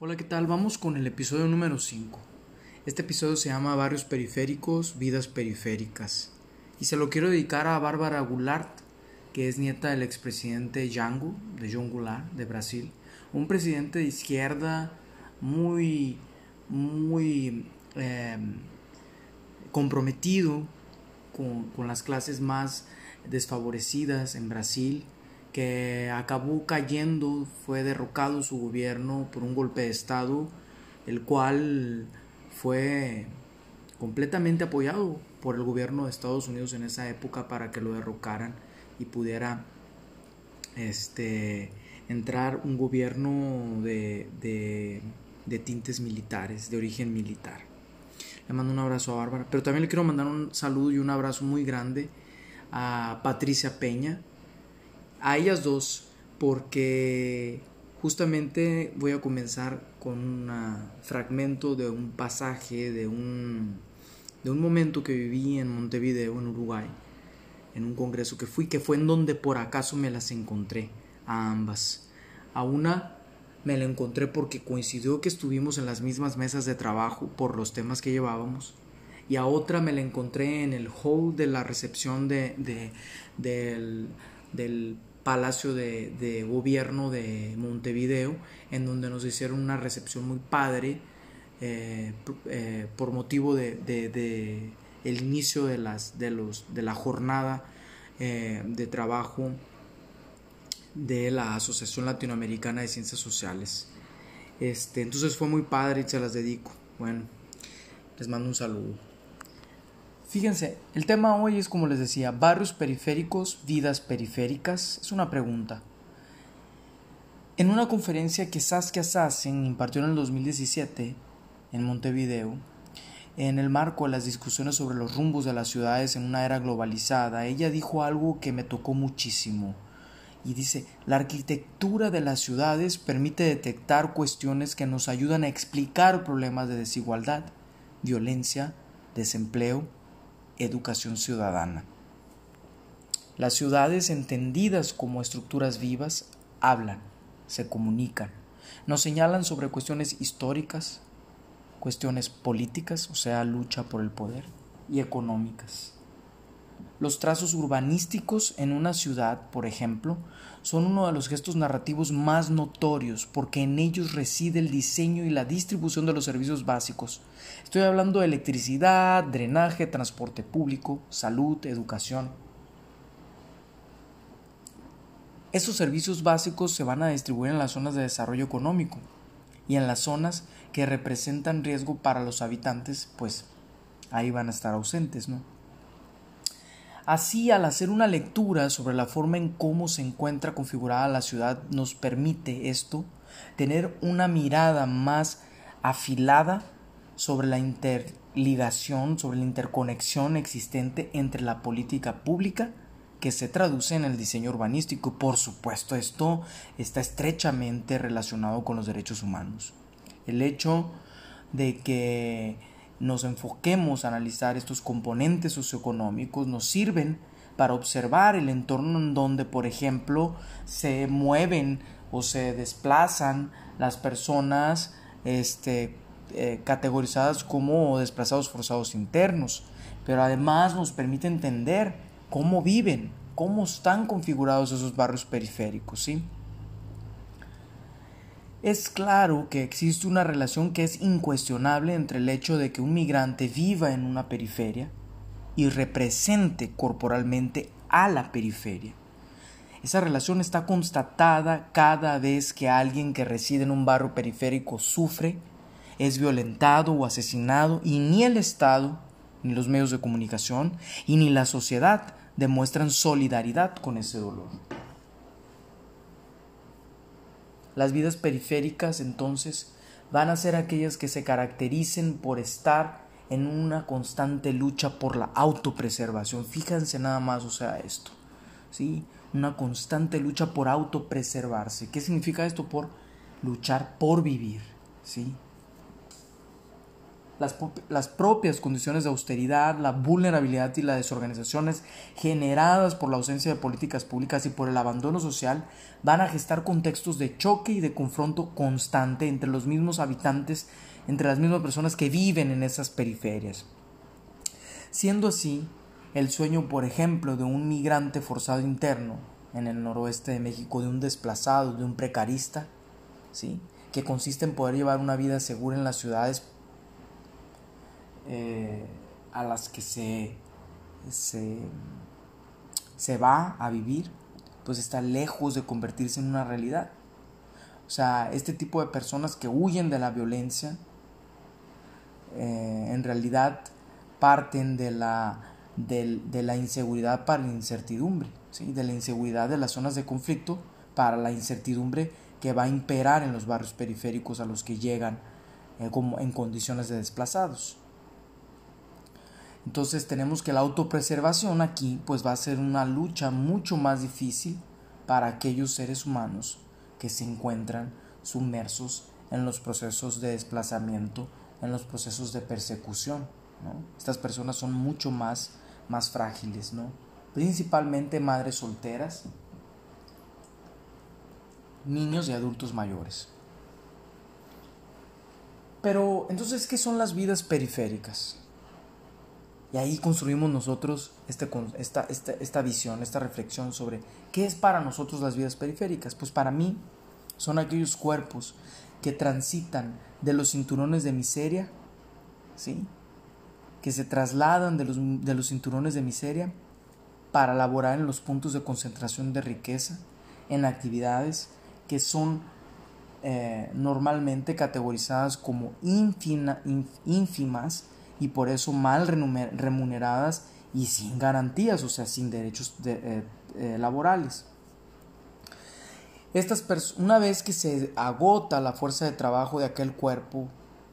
Hola, ¿qué tal? Vamos con el episodio número 5. Este episodio se llama Barrios Periféricos, Vidas Periféricas. Y se lo quiero dedicar a Bárbara Goulart, que es nieta del expresidente Jango, de João Goulart, de Brasil. Un presidente de izquierda muy, muy eh, comprometido con, con las clases más desfavorecidas en Brasil que acabó cayendo, fue derrocado su gobierno por un golpe de Estado, el cual fue completamente apoyado por el gobierno de Estados Unidos en esa época para que lo derrocaran y pudiera este, entrar un gobierno de, de, de tintes militares, de origen militar. Le mando un abrazo a Bárbara, pero también le quiero mandar un saludo y un abrazo muy grande a Patricia Peña, a ellas dos porque justamente voy a comenzar con un fragmento de un pasaje, de un, de un momento que viví en Montevideo, en Uruguay, en un congreso que fui, que fue en donde por acaso me las encontré, a ambas. A una me la encontré porque coincidió que estuvimos en las mismas mesas de trabajo por los temas que llevábamos. Y a otra me la encontré en el hall de la recepción de, de del, del Palacio de, Gobierno de Montevideo, en donde nos hicieron una recepción muy padre eh, eh, por motivo de, el inicio de, las, de, los, de la jornada eh, de trabajo de la Asociación Latinoamericana de Ciencias Sociales. Este, entonces fue muy padre y se las dedico. Bueno, les mando un saludo. Fíjense, el tema hoy es como les decía, barrios periféricos, vidas periféricas. Es una pregunta. En una conferencia que Saskia Sassen impartió en el 2017 en Montevideo, en el marco de las discusiones sobre los rumbos de las ciudades en una era globalizada, ella dijo algo que me tocó muchísimo. Y dice, la arquitectura de las ciudades permite detectar cuestiones que nos ayudan a explicar problemas de desigualdad, violencia, desempleo, educación ciudadana. Las ciudades entendidas como estructuras vivas hablan, se comunican, nos señalan sobre cuestiones históricas, cuestiones políticas, o sea, lucha por el poder, y económicas. Los trazos urbanísticos en una ciudad, por ejemplo, son uno de los gestos narrativos más notorios porque en ellos reside el diseño y la distribución de los servicios básicos. Estoy hablando de electricidad, drenaje, transporte público, salud, educación. Estos servicios básicos se van a distribuir en las zonas de desarrollo económico y en las zonas que representan riesgo para los habitantes, pues ahí van a estar ausentes, ¿no? Así, al hacer una lectura sobre la forma en cómo se encuentra configurada la ciudad, nos permite esto tener una mirada más afilada sobre la interligación, sobre la interconexión existente entre la política pública que se traduce en el diseño urbanístico. Por supuesto, esto está estrechamente relacionado con los derechos humanos. El hecho de que nos enfoquemos a analizar estos componentes socioeconómicos nos sirven para observar el entorno en donde, por ejemplo, se mueven o se desplazan las personas este, eh, categorizadas como desplazados forzados internos, pero además nos permite entender cómo viven, cómo están configurados esos barrios periféricos, ¿sí? Es claro que existe una relación que es incuestionable entre el hecho de que un migrante viva en una periferia y represente corporalmente a la periferia. Esa relación está constatada cada vez que alguien que reside en un barrio periférico sufre, es violentado o asesinado y ni el Estado, ni los medios de comunicación y ni la sociedad demuestran solidaridad con ese dolor. Las vidas periféricas entonces van a ser aquellas que se caractericen por estar en una constante lucha por la autopreservación. Fíjense nada más, o sea, esto. ¿Sí? Una constante lucha por autopreservarse. ¿Qué significa esto? Por luchar por vivir, ¿sí? Las, las, propias condiciones de austeridad, la vulnerabilidad y las desorganizaciones generadas por la ausencia de políticas públicas y por el abandono social van a gestar contextos de choque y de confronto constante entre los mismos habitantes, entre las mismas personas que viven en esas periferias. Siendo así, el sueño, por ejemplo, de un migrante forzado interno en el noroeste de México, de un desplazado, de un precarista, ¿sí? que consiste en poder llevar una vida segura en las ciudades eh, a las que se, se, se va a vivir, pues está lejos de convertirse en una realidad. O sea, este tipo de personas que huyen de la violencia, eh, en realidad parten de la, de, la inseguridad para la incertidumbre, ¿sí? de la inseguridad de las zonas de conflicto para la incertidumbre que va a imperar en los barrios periféricos a los que llegan eh, como en condiciones de desplazados. Entonces tenemos que la autopreservación aquí pues va a ser una lucha mucho más difícil para aquellos seres humanos que se encuentran sumersos en los procesos de desplazamiento, en los procesos de persecución. Estas personas son mucho más, más frágiles, ¿no? Principalmente madres solteras, niños y adultos mayores. Pero entonces, ¿qué son las vidas periféricas? Y ahí construimos nosotros este, esta, esta, esta, visión, esta reflexión sobre qué es para nosotros las vidas periféricas. Pues para mí son aquellos cuerpos que transitan de los cinturones de miseria, ¿sí? que se trasladan de los, de los cinturones de miseria para laborar en los puntos de concentración de riqueza, en actividades que son eh, normalmente categorizadas como ínfimas y por eso mal remuneradas y sin garantías, o sea, sin derechos eh, eh, laborales. Estas una vez que se agota la fuerza de trabajo de aquel cuerpo,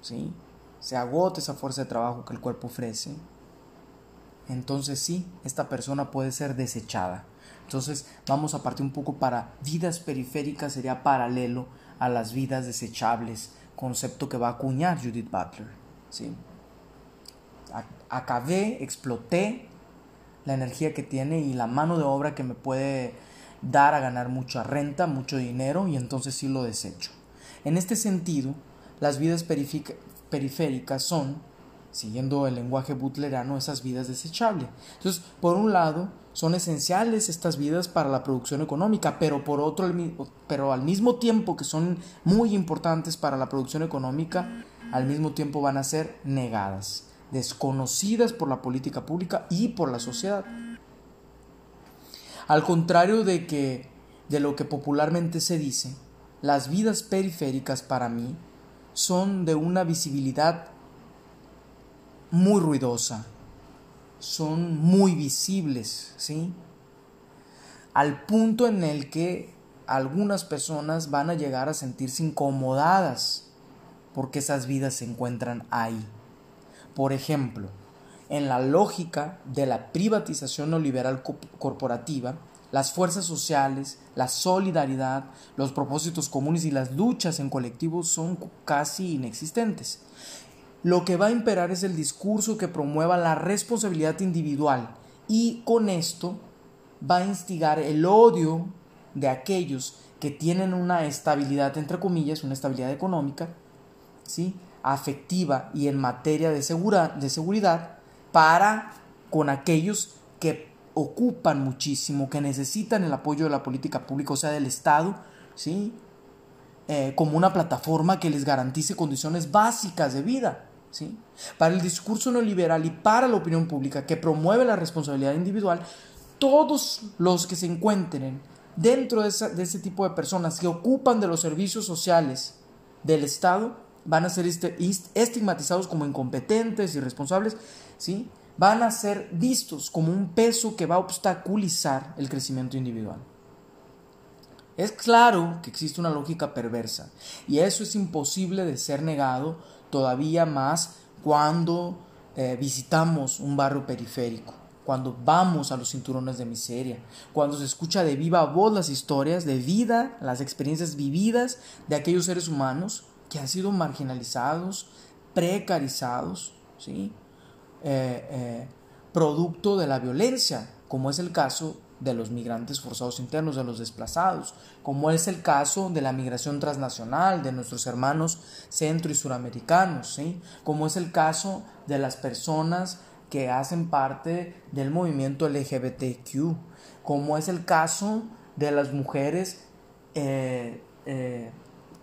¿sí? se agota esa fuerza de trabajo que el cuerpo ofrece, entonces sí, esta persona puede ser desechada. Entonces vamos a partir un poco para vidas periféricas, sería paralelo a las vidas desechables, concepto que va a acuñar Judith Butler. ¿sí? Acabé, exploté la energía que tiene y la mano de obra que me puede dar a ganar mucha renta, mucho dinero y entonces sí lo desecho. En este sentido, las vidas periféricas son, siguiendo el lenguaje butlerano, esas vidas desechables. Entonces, por un lado, son esenciales estas vidas para la producción económica, pero por otro, pero al mismo tiempo que son muy importantes para la producción económica, al mismo tiempo van a ser negadas, desconocidas por la política pública y por la sociedad. Al contrario de que de lo que popularmente se dice, las vidas periféricas para mí son de una visibilidad muy ruidosa, son muy visibles, ¿sí? Al punto en el que algunas personas van a llegar a sentirse incomodadas porque esas vidas se encuentran ahí. Por ejemplo, en la lógica de la privatización neoliberal corporativa, las fuerzas sociales, la solidaridad, los propósitos comunes y las luchas en colectivo son casi inexistentes. Lo que va a imperar es el discurso que promueva la responsabilidad individual y con esto va a instigar el odio de aquellos que tienen una estabilidad, entre comillas, una estabilidad económica, ¿sí? Afectiva y en materia de, de seguridad para con aquellos que ocupan muchísimo, que necesitan el apoyo de la política pública, o sea, del Estado, ¿sí? Eh, como una plataforma que les garantice condiciones básicas de vida. ¿sí? Para el discurso neoliberal y para la opinión pública que promueve la responsabilidad individual, todos los que se encuentren dentro de, de ese tipo de personas que ocupan de los servicios sociales del Estado van a ser este, estigmatizados como incompetentes, irresponsables, ¿sí? van a ser vistos como un peso que va a obstaculizar el crecimiento individual. Es claro que existe una lógica perversa y eso es imposible de ser negado todavía más cuando eh, visitamos un barrio periférico, cuando vamos a los cinturones de miseria, cuando se escucha de viva voz las historias de vida, las experiencias vividas de aquellos seres humanos que han sido marginalizados, precarizados, ¿sí? Eh, eh, producto de la violencia, como es el caso de los migrantes forzados internos, de los desplazados, como es el caso de la migración transnacional, de nuestros hermanos centro y suramericanos, ¿sí? como es el caso de las personas que hacen parte del movimiento LGBTQ, como es el caso de las mujeres eh,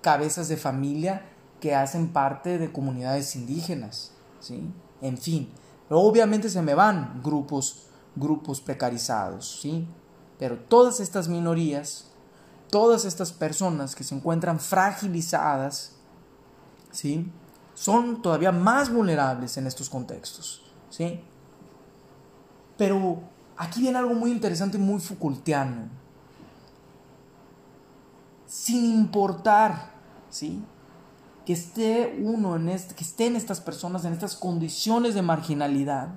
cabezas de familia que hacen parte de comunidades indígenas, ¿sí? En fin, obviamente se me van grupos, grupos precarizados, ¿sí? Pero todas estas minorías, todas estas personas que se encuentran fragilizadas, ¿sí? Son todavía más vulnerables en estos contextos, ¿sí? Pero aquí viene algo muy interesante, muy Foucaultiano sin importar, ¿sí? Que esté uno en este, que estén estas personas en estas condiciones de marginalidad,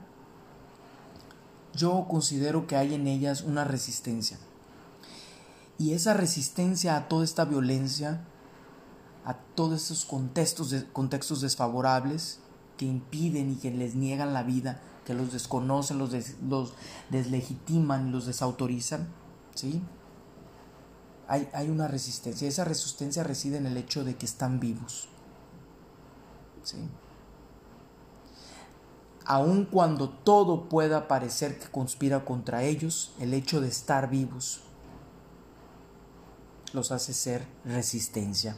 yo considero que hay en ellas una resistencia. Y esa resistencia a toda esta violencia, a todos estos contextos, contextos desfavorables que impiden y que les niegan la vida, que los desconocen, los, deslegitiman los desautorizan, ¿sí? Hay, una resistencia. Esa resistencia reside en el hecho de que están vivos. ¿Sí? Aun cuando todo pueda parecer que conspira contra ellos, el hecho de estar vivos los hace ser resistencia.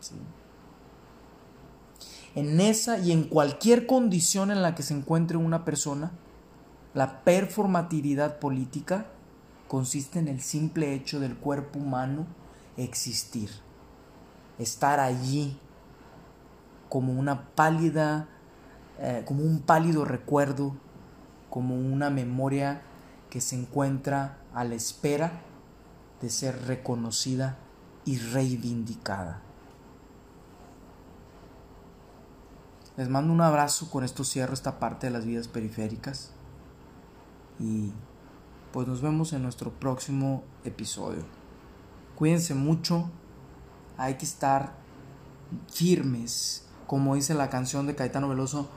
¿Sí? En esa y en cualquier condición en la que se encuentre una persona, la performatividad política consiste en el simple hecho del cuerpo humano existir, estar allí como una pálida, eh, como un pálido recuerdo, como una memoria que se encuentra a la espera de ser reconocida y reivindicada. Les mando un abrazo, con esto cierro esta parte de las vidas periféricas y pues nos vemos en nuestro próximo episodio. Cuídense mucho, hay que estar firmes, como dice la canción de Caetano Veloso,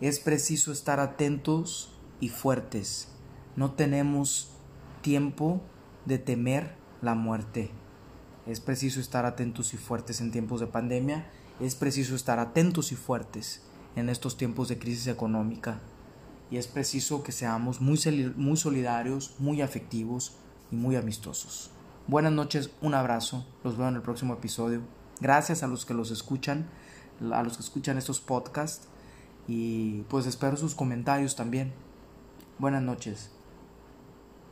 es preciso estar atentos y fuertes. No tenemos tiempo de temer la muerte. Es preciso estar atentos y fuertes en tiempos de pandemia. Es preciso estar atentos y fuertes en estos tiempos de crisis económica y es preciso que seamos muy, muy solidarios, muy afectivos y muy amistosos. Buenas noches, un abrazo, los veo en el próximo episodio. Gracias a los que los escuchan, a los que escuchan estos podcasts y pues espero sus comentarios también. Buenas noches.